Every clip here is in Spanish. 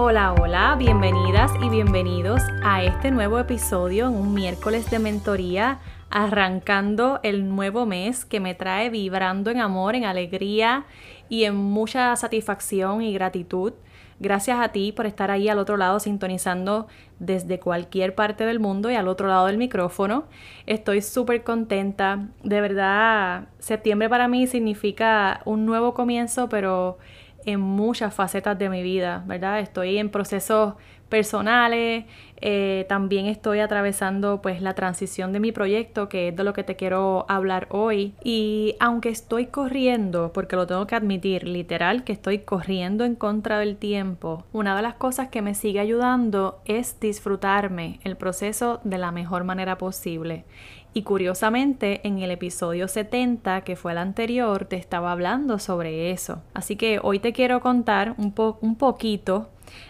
Hola, hola, bienvenidas y bienvenidos a este nuevo episodio en un miércoles de mentoría, arrancando el nuevo mes que me trae vibrando en amor, en alegría y en mucha satisfacción y gratitud. Gracias a ti por estar ahí al otro lado sintonizando desde cualquier parte del mundo y al otro lado del micrófono. Estoy súper contenta. De verdad, septiembre para mí significa un nuevo comienzo, pero en muchas facetas de mi vida, ¿verdad? Estoy en procesos personales, eh, también estoy atravesando pues la transición de mi proyecto, que es de lo que te quiero hablar hoy. Y aunque estoy corriendo, porque lo tengo que admitir, literal, que estoy corriendo en contra del tiempo, una de las cosas que me sigue ayudando es disfrutarme el proceso de la mejor manera posible. Y curiosamente, en el episodio 70, que fue el anterior, te estaba hablando sobre eso. Así que hoy te quiero contar un, un poquito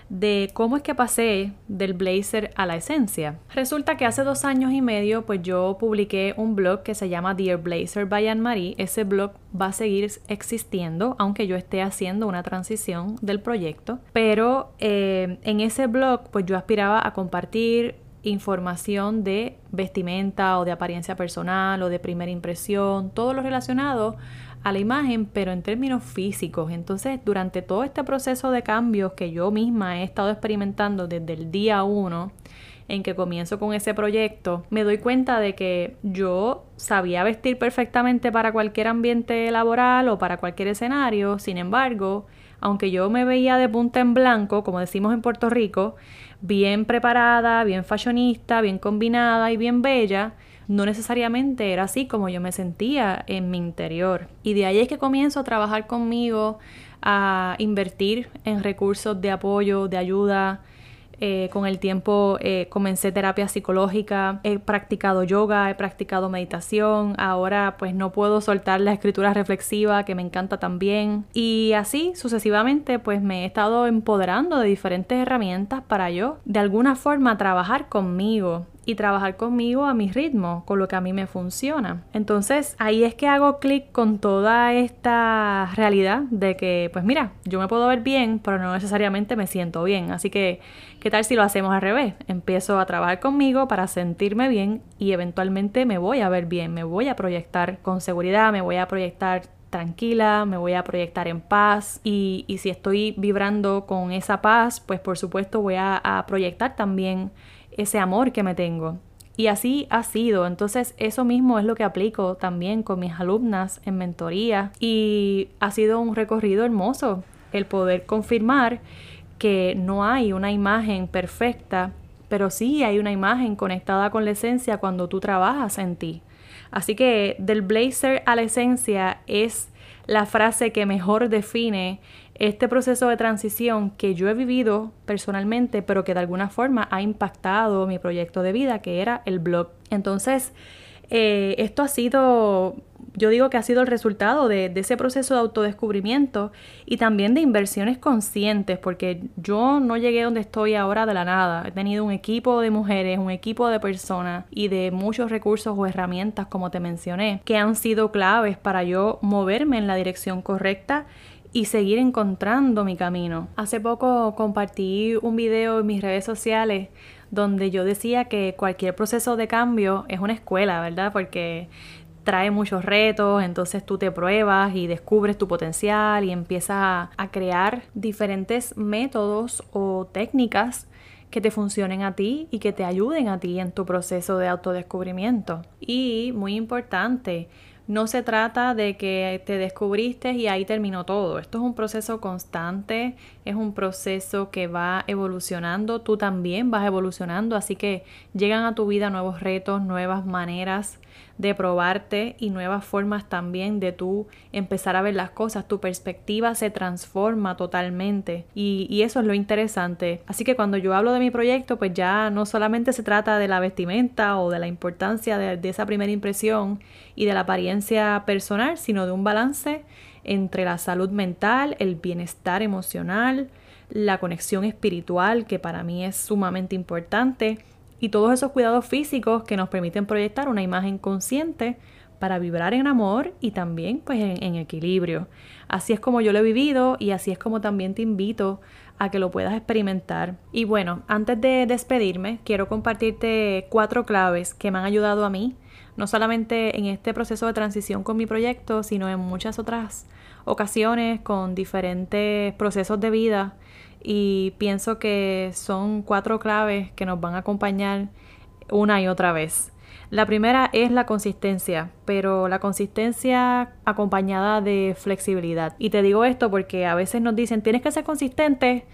de cómo es que pasé del blazer a la esencia. Resulta que hace dos años y medio pues yo publiqué un blog que se llama Dear Blazer by Anne-Marie. Ese blog va a seguir existiendo aunque yo esté haciendo una transición del proyecto. Pero eh, en ese blog pues yo aspiraba a compartir información de vestimenta o de apariencia personal o de primera impresión, todo lo relacionado a la imagen, pero en términos físicos. Entonces, durante todo este proceso de cambios que yo misma he estado experimentando desde el día uno en que comienzo con ese proyecto, me doy cuenta de que yo sabía vestir perfectamente para cualquier ambiente laboral o para cualquier escenario, sin embargo, aunque yo me veía de punta en blanco, como decimos en Puerto Rico, bien preparada, bien fashionista, bien combinada y bien bella, no necesariamente era así como yo me sentía en mi interior. Y de ahí es que comienzo a trabajar conmigo, a invertir en recursos de apoyo, de ayuda, eh, con el tiempo eh, comencé terapia psicológica, he practicado yoga, he practicado meditación, ahora pues no puedo soltar la escritura reflexiva que me encanta también. Y así sucesivamente pues me he estado empoderando de diferentes herramientas para yo de alguna forma trabajar conmigo y trabajar conmigo a mi ritmo, con lo que a mí me funciona. Entonces ahí es que hago clic con toda esta realidad de que, pues mira, yo me puedo ver bien, pero no necesariamente me siento bien. Así que, ¿qué tal si lo hacemos al revés? Empiezo a trabajar conmigo para sentirme bien y eventualmente me voy a ver bien, me voy a proyectar con seguridad, me voy a proyectar tranquila, me voy a proyectar en paz y, si estoy vibrando con esa paz, pues por supuesto voy a, a proyectar también ese amor que me tengo. Y así ha sido. Entonces eso mismo es lo que aplico también con mis alumnas en mentoría. Y ha sido un recorrido hermoso el poder confirmar que no hay una imagen perfecta, pero sí hay una imagen conectada con la esencia cuando tú trabajas en ti. Así que del blazer a la esencia es la frase que mejor define este proceso de transición que yo he vivido personalmente, pero que de alguna forma ha impactado mi proyecto de vida, que era el blog. Entonces, eh, esto ha sido, yo digo que ha sido el resultado de, ese proceso de autodescubrimiento y también de inversiones conscientes, porque yo no llegué donde estoy ahora de la nada. He tenido un equipo de mujeres, un equipo de personas y de muchos recursos o herramientas, como te mencioné, que han sido claves para yo moverme en la dirección correcta y seguir encontrando mi camino. Hace poco compartí un video en mis redes sociales donde yo decía que cualquier proceso de cambio es una escuela, ¿verdad? Porque trae muchos retos, entonces tú te pruebas y descubres tu potencial y empiezas a, crear diferentes métodos o técnicas que te funcionen a ti y que te ayuden a ti en tu proceso de autodescubrimiento. Y muy importante, no se trata de que te descubriste y ahí terminó todo. Esto es un proceso constante, es un proceso que va evolucionando, tú también vas evolucionando, así que llegan a tu vida nuevos retos, nuevas maneras de probarte y nuevas formas también de tú empezar a ver las cosas. Tu perspectiva se transforma totalmente y, eso es lo interesante. Así que cuando yo hablo de mi proyecto, pues ya no solamente se trata de la vestimenta o de la importancia de, de esa primera impresión y de la apariencia personal, sino de un balance entre la salud mental, el bienestar emocional, la conexión espiritual, que para mí es sumamente importante, y todos esos cuidados físicos que nos permiten proyectar una imagen consciente para vibrar en amor y también pues en, equilibrio. Así es como yo lo he vivido y así es como también te invito a que lo puedas experimentar. Y bueno, antes de despedirme, quiero compartirte cuatro claves que me han ayudado a mí, no solamente en este proceso de transición con mi proyecto, sino en muchas otras ocasiones con diferentes procesos de vida y pienso que son cuatro claves que nos van a acompañar una y otra vez. La primera es la consistencia, pero la consistencia acompañada de flexibilidad. Y te digo esto porque a veces nos dicen tienes que ser consistente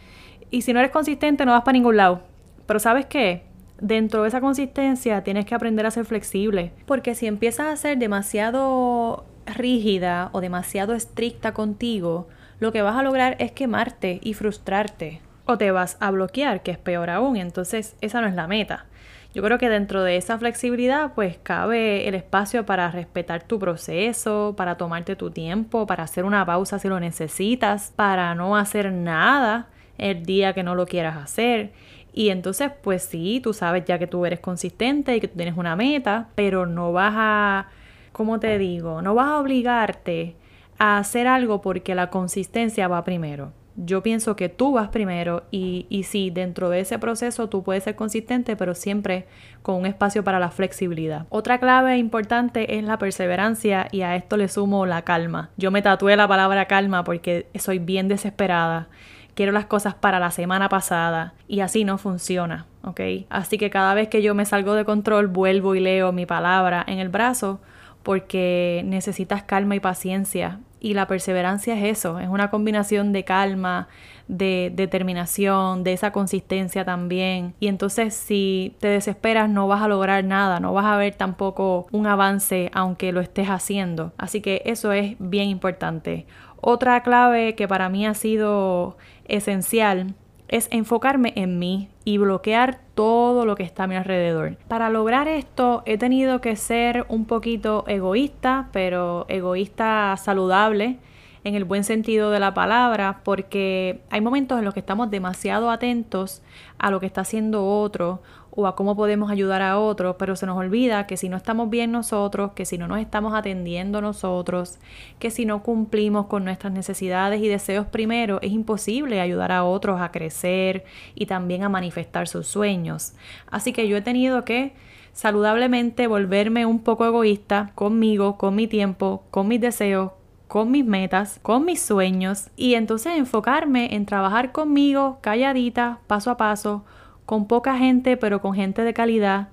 y si no eres consistente no vas para ningún lado. Pero ¿sabes qué? Dentro de esa consistencia tienes que aprender a ser flexible, porque si empiezas a ser demasiado rígida o demasiado estricta contigo, lo que vas a lograr es quemarte y frustrarte. O te vas a bloquear, que es peor aún. Entonces, esa no es la meta. Yo creo que dentro de esa flexibilidad, pues cabe el espacio para respetar tu proceso, para tomarte tu tiempo, para hacer una pausa si lo necesitas, para no hacer nada el día que no lo quieras hacer. Y entonces, pues sí, tú sabes ya que tú eres consistente y que tú tienes una meta, pero no vas a, ¿cómo te digo? No vas a obligarte hacer algo porque la consistencia va primero. Yo pienso que tú vas primero y, y sí, dentro de ese proceso tú puedes ser consistente, pero siempre con un espacio para la flexibilidad. Otra clave importante es la perseverancia y a esto le sumo la calma. Yo me tatué la palabra calma porque soy bien desesperada. Quiero las cosas para la semana pasada y así no funciona, ¿ok? Así que cada vez que yo me salgo de control vuelvo y leo mi palabra en el brazo porque necesitas calma y paciencia. Y la perseverancia es eso, es una combinación de calma, de determinación, de esa consistencia también. Y entonces si te desesperas no vas a lograr nada, no vas a ver tampoco un avance aunque lo estés haciendo. Así que eso es bien importante. Otra clave que para mí ha sido esencial es enfocarme en mí y bloquear todo lo que está a mi alrededor. Para lograr esto he tenido que ser un poquito egoísta, pero egoísta saludable en el buen sentido de la palabra, porque hay momentos en los que estamos demasiado atentos a lo que está haciendo otro o a cómo podemos ayudar a otros, pero se nos olvida que si no estamos bien nosotros, que si no nos estamos atendiendo nosotros, que si no cumplimos con nuestras necesidades y deseos primero, es imposible ayudar a otros a crecer y también a manifestar sus sueños. Así que yo he tenido que saludablemente volverme un poco egoísta conmigo, con mi tiempo, con mis deseos, con mis metas, con mis sueños y entonces enfocarme en trabajar conmigo calladita, paso a paso, con poca gente, pero con gente de calidad.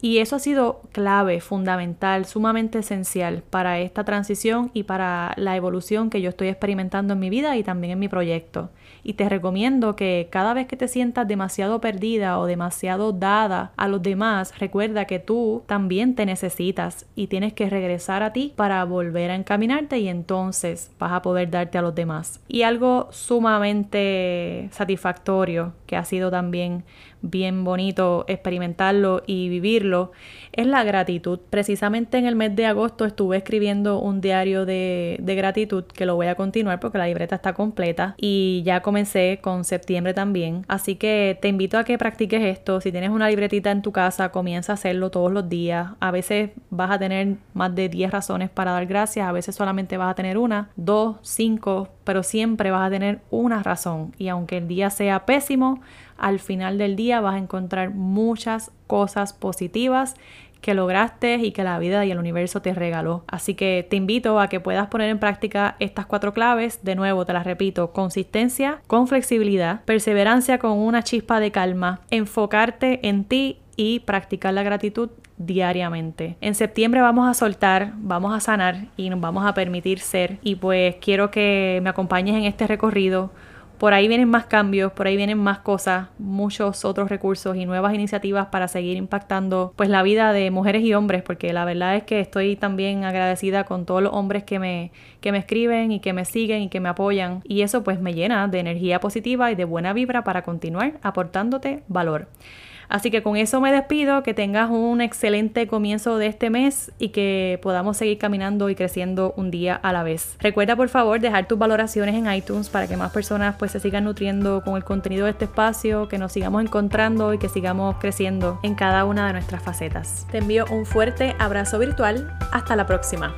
Y eso ha sido clave, fundamental, sumamente esencial para esta transición y para la evolución que yo estoy experimentando en mi vida y también en mi proyecto. Y te recomiendo que cada vez que te sientas demasiado perdida o demasiado dada a los demás, recuerda que tú también te necesitas y tienes que regresar a ti para volver a encaminarte y entonces vas a poder darte a los demás. Y algo sumamente satisfactorio que ha sido también bien bonito experimentarlo y vivirlo es la gratitud. Precisamente en el mes de agosto estuve escribiendo un diario de, de, gratitud que lo voy a continuar porque la libreta está completa y ya comencé con septiembre también. Así que te invito a que practiques esto. Si tienes una libretita en tu casa, comienza a hacerlo todos los días. A veces vas a tener más de 10 razones para dar gracias, a veces solamente vas a tener una, dos, cinco, pero siempre vas a tener una razón. Y aunque el día sea pésimo, al final del día vas a encontrar muchas cosas positivas que lograste y que la vida y el universo te regaló. Así que te invito a que puedas poner en práctica estas cuatro claves. De nuevo, te las repito, consistencia con flexibilidad, perseverancia con una chispa de calma, enfocarte en ti y practicar la gratitud diariamente. En septiembre vamos a soltar, vamos a sanar y nos vamos a permitir ser y pues quiero que me acompañes en este recorrido por ahí vienen más cambios, por ahí vienen más cosas, muchos otros recursos y nuevas iniciativas para seguir impactando pues la vida de mujeres y hombres, porque la verdad es que estoy también agradecida con todos los hombres que me, que me escriben y que me siguen y que me apoyan y eso pues me llena de energía positiva y de buena vibra para continuar aportándote valor. Así que con eso me despido, que tengas un excelente comienzo de este mes y que podamos seguir caminando y creciendo un día a la vez. Recuerda por favor dejar tus valoraciones en iTunes para que más personas pues se sigan nutriendo con el contenido de este espacio, que nos sigamos encontrando y que sigamos creciendo en cada una de nuestras facetas. Te envío un fuerte abrazo virtual. Hasta la próxima.